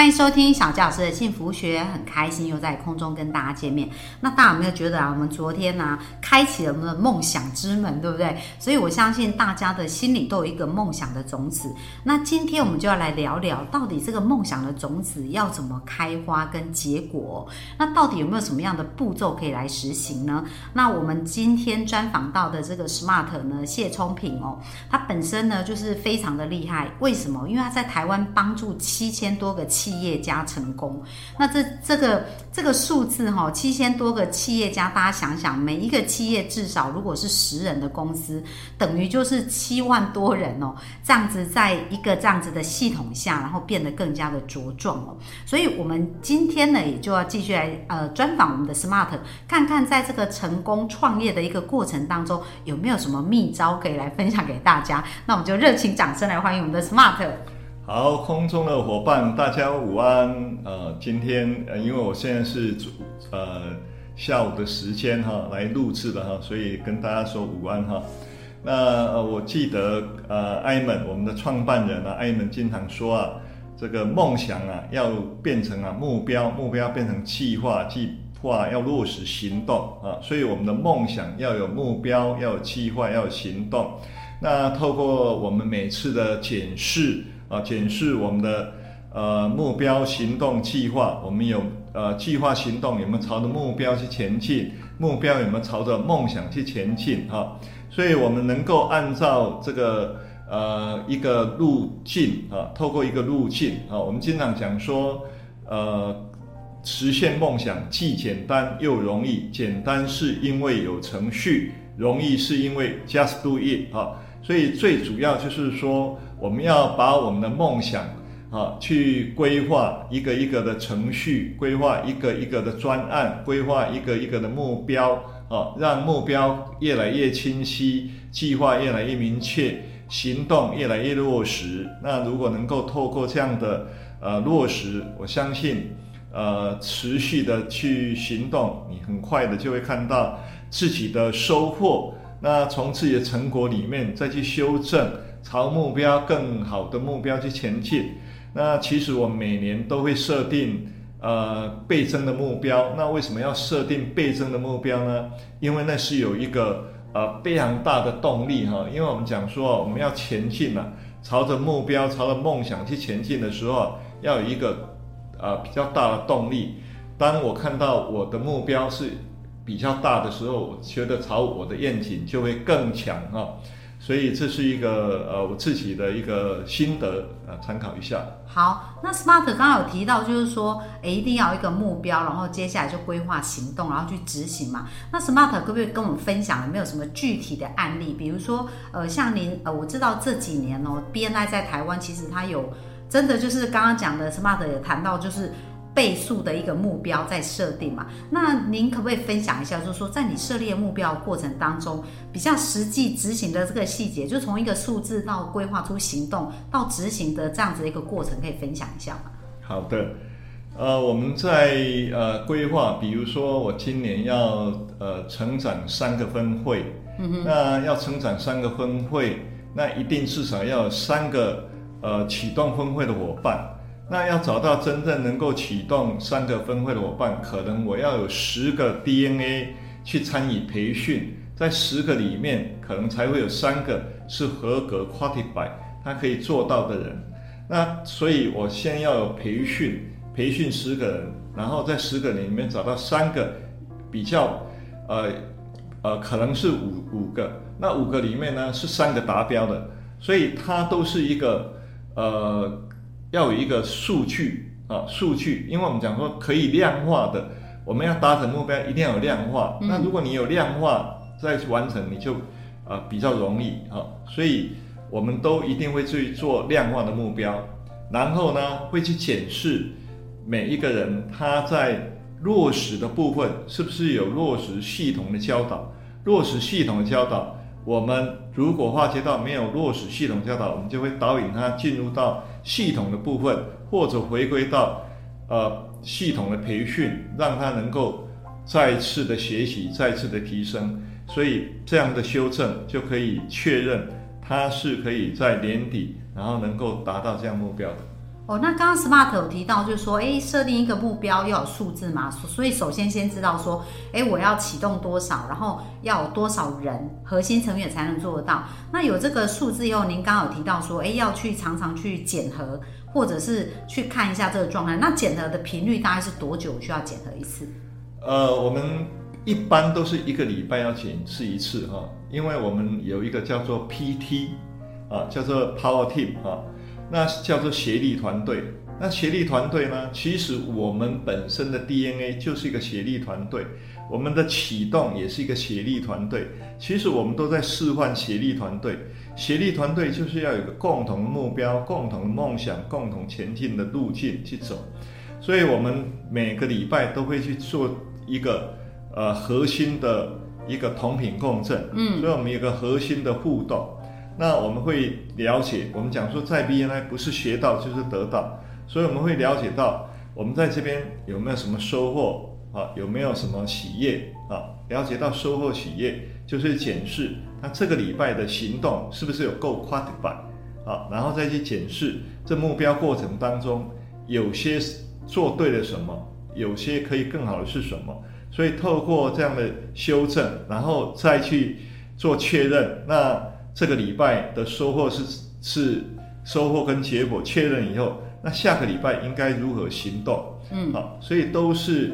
欢迎收听小教师的幸福学，很开心又在空中跟大家见面。那大家有没有觉得啊，我们昨天呢、开启了我们的梦想之门，对不对？所以我相信大家的心里都有一个梦想的种子。那今天我们就要来聊聊，到底这个梦想的种子要怎么开花跟结果？那到底有没有什么样的步骤可以来实行呢？那我们今天专访到的这个 Smart 呢，谢聪平哦，他本身呢就是非常的厉害。为什么？因为他在台湾帮助七千多个企企业家成功。那这这个这个数字哈、七千多个企业家，大家想想，每一个企业至少如果是十人的公司，等于就是七万多人哦。这样子在一个这样子的系统下，然后变得更加的茁壮哦。所以我们今天呢，也就要继续来呃专访我们的 Smart，看看在这个成功创业的一个过程当中，有没有什么秘招可以来分享给大家。那我们就热情掌声来欢迎我们的 Smart。好，空中的伙伴，大家午安。呃，今天呃，因为我现在是呃下午的时间哈来录制的哈，所以跟大家说午安哈。那呃，我记得呃，艾门我们的创办人啊，艾门经常说啊，这个梦想啊要变成啊目标，目标变成计划，计划要落实行动啊，所以我们的梦想要有目标，要有计划，要有行动。那透过我们每次的检视啊，检视我们的呃目标、行动、计划，我们有呃计划、行动有没有朝着目标去前进？目标有没有朝着梦想去前进？哈、所以我们能够按照这个呃一个路径啊，透过一个路径啊，我们经常讲说呃。实现梦想既简单又容易。简单是因为有程序，容易是因为 just do it 啊。所以最主要就是说，我们要把我们的梦想啊，去规划一个一个的程序，规划一个一个的专案，规划一个一个的目标啊，让目标越来越清晰，计划越来越明确，行动越来越落实。那如果能够透过这样的呃落实，我相信。呃，持续的去行动，你很快的就会看到自己的收获。那从自己的成果里面再去修正，朝目标更好的目标去前进。那其实我每年都会设定呃倍增的目标。那为什么要设定倍增的目标呢？因为那是有一个呃非常大的动力哈。因为我们讲说我们要前进嘛，朝着目标、朝着梦想去前进的时候，要有一个。呃，比较大的动力。当我看到我的目标是比较大的时候，我觉得朝我的愿景就会更强哈、所以这是一个呃我自己的一个心得呃，参考一下。好，那 Smart 刚刚有提到，就是说，诶，一定要一个目标，然后接下来就规划行动，然后去执行嘛。那 Smart 可不可以跟我们分享有没有什么具体的案例？比如说，呃，像您，呃，我知道这几年哦，BNI 在台湾其实它有真的就是刚刚讲的 Smart 也谈到，就是倍数的一个目标在设定嘛。那您可不可以分享一下，就是说在你设立的目标过程当中，比较实际执行的这个细节，就从一个数字到规划出行动到执行的这样子的一个过程，可以分享一下吗？好的，呃，我们在呃规划，比如说我今年要呃成长三个分会，嗯，那要成长三个分会，那一定至少要有三个呃启动分会的伙伴。那要找到真正能够启动三个分会的伙伴，可能我要有十个 DNA 去参与培训，在十个里面，可能才会有三个是合格 qualified，他可以做到的人。那所以，我先要有培训，培训十个人，然后在十个人里面找到三个比较，呃呃，可能是五五个，那五个里面呢是三个达标的，所以它都是一个呃要有一个数据啊数据，因为我们讲说可以量化的，我们要达成目标一定要有量化。嗯那如果你有量化再去完成，你就呃比较容易啊，所以。我们都一定会去做量化的目标，然后呢，会去检视每一个人他在落实的部分是不是有落实系统的教导，落实系统的教导，我们如果化街道没有落实系统教导，我们就会导引他进入到系统的部分，或者回归到呃系统的培训，让他能够再次的学习，再次的提升。所以这样的修正就可以确认他是可以在年底，然后能够达到这样目标的。哦，那刚刚 SMART 有提到，就是说，哎，设定一个目标要有数字嘛，所以首先先知道说，哎，我要启动多少，然后要有多少人核心成员才能做得到。那有这个数字以后，您刚刚有提到说，哎，要去常常去检核，或者是去看一下这个状态。那检核的频率大概是多久需要检核一次？呃，我们一般都是一个礼拜要检视一次哈，因为我们有一个叫做 PT 啊，叫做 Power Team 啊。那叫做协力团队。那协力团队呢？其实我们本身的 DNA 就是一个协力团队，我们的启动也是一个协力团队。其实我们都在示范协力团队。协力团队就是要有个共同的目标、共同的梦想、共同前进的路径去走。所以我们每个礼拜都会去做一个呃核心的一个同频共振。嗯，所以我们有个核心的互动。那我们会了解，我们讲说在 BNI 不是学到就是得到，所以我们会了解到我们在这边有没有什么收获啊，有没有什么企业啊，了解到收获企业就是检视他这个礼拜的行动是不是有够 quantify 啊，然后再去检视这目标过程当中有些做对了什么，有些可以更好的是什么，所以透过这样的修正，然后再去做确认，那。这个礼拜的收获是是收获跟结果确认以后，那下个礼拜应该如何行动？嗯，好，所以都是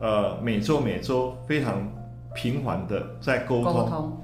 呃每周每周非常频繁的在沟通。沟通，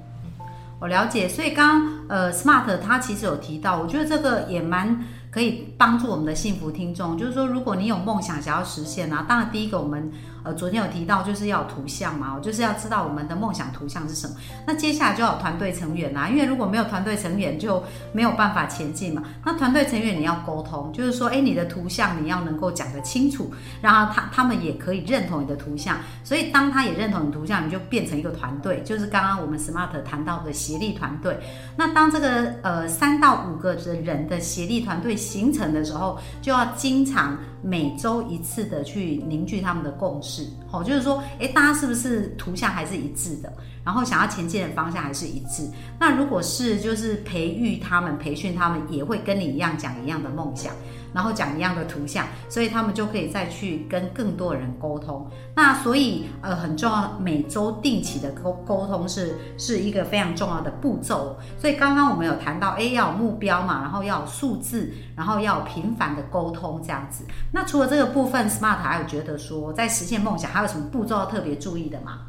我了解。所以刚刚呃，Smart 他其实有提到，我觉得这个也蛮。可以帮助我们的幸福听众，就是说，如果你有梦想想要实现啊，当然第一个我们呃昨天有提到就是要有图像嘛，就是要知道我们的梦想图像是什么。那接下来就要团队成员啦，因为如果没有团队成员就没有办法前进嘛。那团队成员你要沟通，就是说，哎，你的图像你要能够讲得清楚，然后他他们也可以认同你的图像。所以当他也认同你图像，你就变成一个团队，就是刚刚我们 Smart 谈到的协力团队。那当这个呃三到五个的人的协力团队。形成的时候，就要经常每周一次的去凝聚他们的共识，好，就是说，诶，大家是不是图像还是一致的？然后想要前进的方向还是一致？那如果是，就是培育他们、培训他们，也会跟你一样讲一样的梦想。然后讲一样的图像，所以他们就可以再去跟更多人沟通。那所以呃很重要，每周定期的沟沟通是是一个非常重要的步骤。所以刚刚我们有谈到，哎，要有目标嘛，然后要有数字，然后要频繁的沟通这样子。那除了这个部分，Smart 还有觉得说，在实现梦想还有什么步骤要特别注意的吗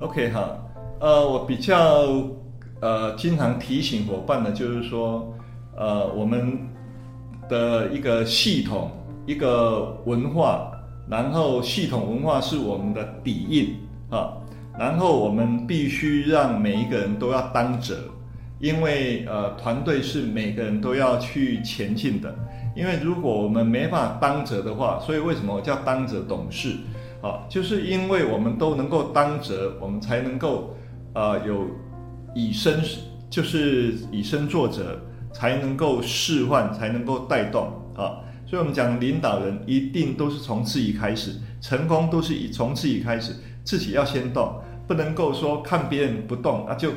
？OK 哈，呃，我比较呃经常提醒伙伴的，就是说，呃，我们。的一个系统，一个文化，然后系统文化是我们的底蕴啊，然后我们必须让每一个人都要担责，因为呃团队是每个人都要去前进的，因为如果我们没法当责的话，所以为什么我叫当责董事啊？就是因为我们都能够当责，我们才能够呃有以身就是以身作则。才能够示范，才能够带动啊！所以，我们讲领导人一定都是从自己开始，成功都是以从自己开始，自己要先动，不能够说看别人不动啊，就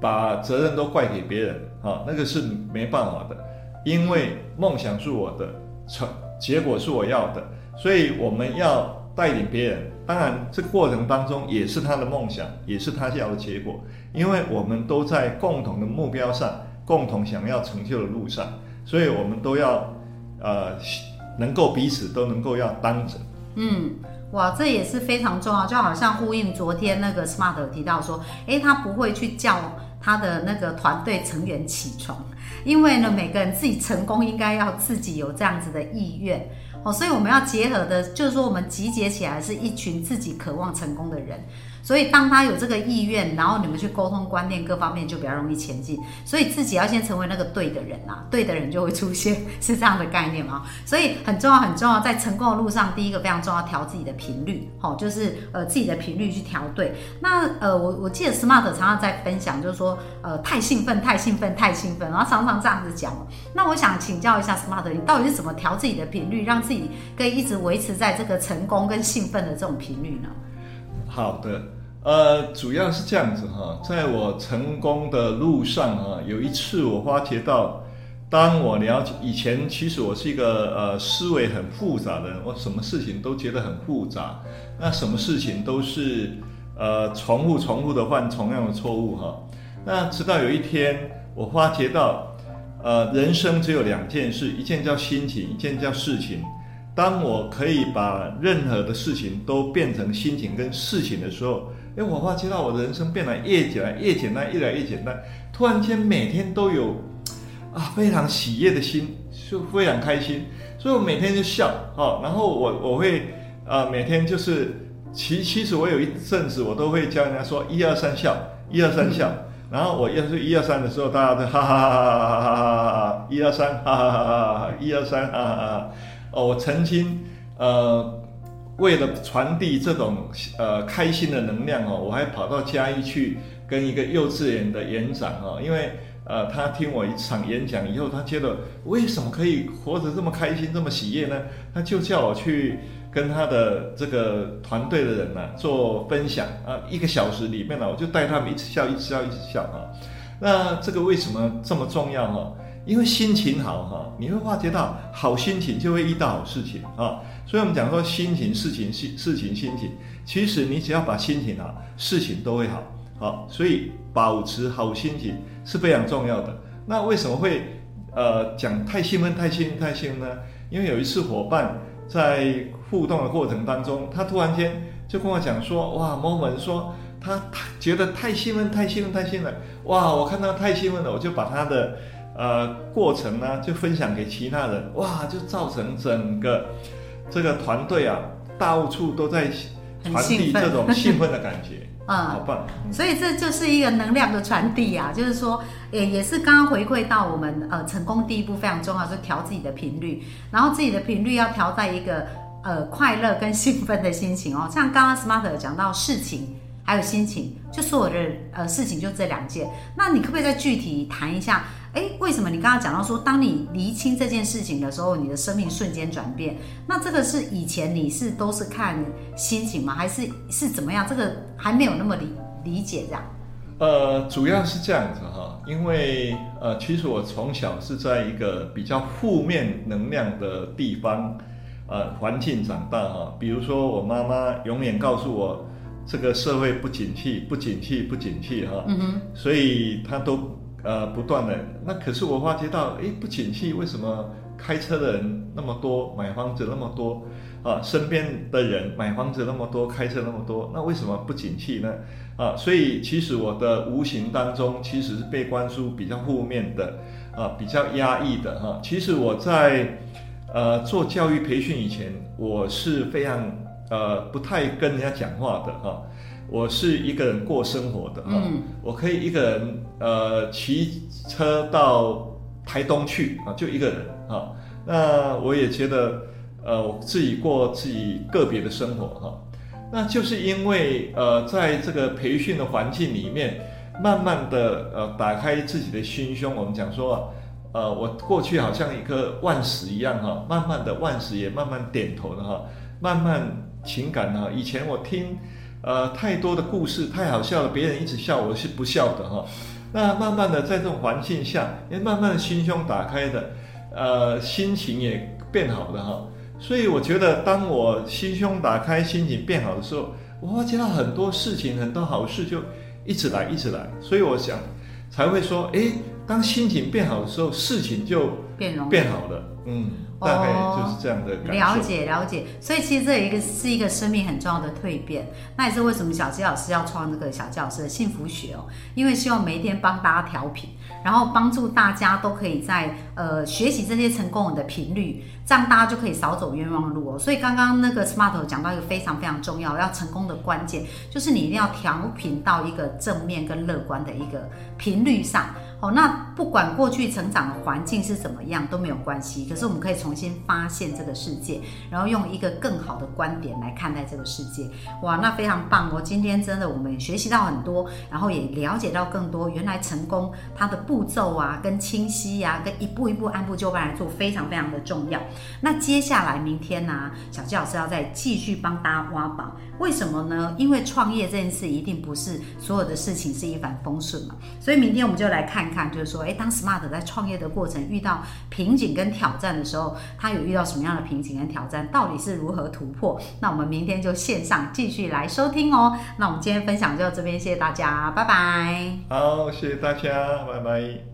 把责任都怪给别人啊，那个是没办法的。因为梦想是我的，成结果是我要的，所以我们要带领别人。当然，这过程当中也是他的梦想，也是他要的结果，因为我们都在共同的目标上。共同想要成就的路上，所以我们都要，呃，能够彼此都能够要当着。嗯，哇，这也是非常重要，就好像呼应昨天那个 Smart 提到说，诶，他不会去叫他的那个团队成员起床，因为呢，每个人自己成功应该要自己有这样子的意愿哦，所以我们要结合的，就是说我们集结起来是一群自己渴望成功的人。所以当他有这个意愿，然后你们去沟通观念各方面就比较容易前进。所以自己要先成为那个对的人啊，对的人就会出现，是这样的概念吗？所以很重要很重要，在成功的路上，第一个非常重要，调自己的频率，好，就是呃自己的频率去调对。那呃我我记得 Smart 常常在分享，就是说呃太兴奋太兴奋太兴奋，然后常常这样子讲。那我想请教一下 Smart，你到底是怎么调自己的频率，让自己可以一直维持在这个成功跟兴奋的这种频率呢？好的，呃，主要是这样子哈，在我成功的路上啊，有一次我发觉到，当我了解以前，其实我是一个呃思维很复杂的人，我什么事情都觉得很复杂，那什么事情都是呃重复重复的犯同样的错误哈。那直到有一天，我发觉到，呃，人生只有两件事，一件叫心情，一件叫事情。当我可以把任何的事情都变成心情跟事情的时候，哎，我发觉到我的人生变得越简单，越简单，越来越简单。突然间，每天都有啊非常喜悦的心，就非常开心，所以我每天就笑啊、哦。然后我我会啊、每天就是其其实我有一阵子我都会教人家说一二三笑，一二三笑。然后我要是一二三的时候，大家都哈哈哈哈哈哈哈哈哈，一二三哈哈哈哈哈哈，一二三哈哈哈哈。哦，我曾经呃。为了传递这种呃开心的能量哦，我还跑到嘉义去跟一个幼稚园的园长哦，因为呃他听我一场演讲以后，他觉得为什么可以活得这么开心、这么喜悦呢？他就叫我去跟他的这个团队的人呢做分享啊，一个小时里面呢，我就带他们一直笑、一直笑、一直笑啊。那这个为什么这么重要哈？因为心情好哈，你会发觉到好心情就会遇到好事情啊。所以我们讲说心情、事情、事事情、心情，其实你只要把心情好，事情都会好。好，所以保持好心情是非常重要的。那为什么会呃讲太兴奋、太兴奋、太兴奋呢？因为有一次伙伴在互动的过程当中，他突然间就跟我讲说：“哇，某某说他觉得太兴奋、太兴奋、太兴奋，哇，我看到太兴奋了，我就把他的。”呃，过程呢就分享给其他人，哇，就造成整个这个团队啊，到处都在传递这种兴奋的感觉，嗯，好棒。所以这就是一个能量的传递啊，就是说，也也是刚刚回馈到我们呃成功第一步非常重要，就调自己的频率，然后自己的频率要调在一个呃快乐跟兴奋的心情哦，像刚刚 Smart 讲到事情。还有心情，就所有的呃事情就这两件。那你可不可以再具体谈一下？哎，为什么你刚刚讲到说，当你厘清这件事情的时候，你的生命瞬间转变？那这个是以前你是都是看心情吗？还是是怎么样？这个还没有那么理理解这样。呃，主要是这样子哈，因为呃，其实我从小是在一个比较负面能量的地方呃环境长大哈。比如说，我妈妈永远告诉我。这个社会不景气，不景气，不景气，哈，嗯哼所以她都呃不断的。那可是我发觉到，哎，不景气，为什么开车的人那么多，买房子那么多，啊，身边的人买房子那么多，开车那么多，那为什么不景气呢？啊，所以其实我的无形当中其实是被关注比较负面的，啊，比较压抑的，哈。其实我在呃做教育培训以前，我是非常。呃，不太跟人家讲话的哈，我是一个人过生活的哈，我可以一个人呃骑车到台东去啊，就一个人啊，那我也觉得呃我自己过自己个别的生活哈，那就是因为呃在这个培训的环境里面，慢慢的呃打开自己的心胸，我们讲说呃我过去好像一个万石一样哈，慢慢的万石也慢慢点头了哈，慢慢。情感呢？以前我听，呃，太多的故事太好笑了，别人一直笑，我是不笑的哈。那慢慢的在这种环境下，也慢慢的心胸打开的，呃，心情也变好了哈。所以我觉得，当我心胸打开，心情变好的时候，我发觉到很多事情，很多好事就一直来，一直来。所以我想，才会说，哎，当心情变好的时候，事情就变好了。嗯，大概就是这样的了。解了解，所以其实这一个是一个生命很重要的蜕变。那也是为什么小鸡老师要创这个小鸡老师的幸福学哦，因为希望每一天帮大家调频，然后帮助大家都可以在呃学习这些成功人的频率，这样大家就可以少走冤枉路哦。所以刚刚那个 Smart 讲到一个非常非常重要要成功的关键，就是你一定要调频到一个正面跟乐观的一个频率上。哦，那不管过去成长的环境是怎么样都没有关系，可是我们可以重新发现这个世界，然后用一个更好的观点来看待这个世界。哇，那非常棒哦！今天真的我们学习到很多，然后也了解到更多，原来成功它的步骤啊，跟清晰呀、跟一步一步按部就班来做，非常非常的重要。那接下来明天呢、小纪老师要再继续帮大家挖宝，为什么呢？因为创业这件事一定不是所有的事情是一帆风顺嘛，所以明天我们就来看看，就是说，哎，当 Smart 在创业的过程遇到瓶颈跟挑战的时候，他有遇到什么样的瓶颈跟挑战，到底是如何突破？那我们明天就线上继续来收听哦。那我们今天分享就到这边，谢谢大家，拜拜。好，谢谢大家，拜拜。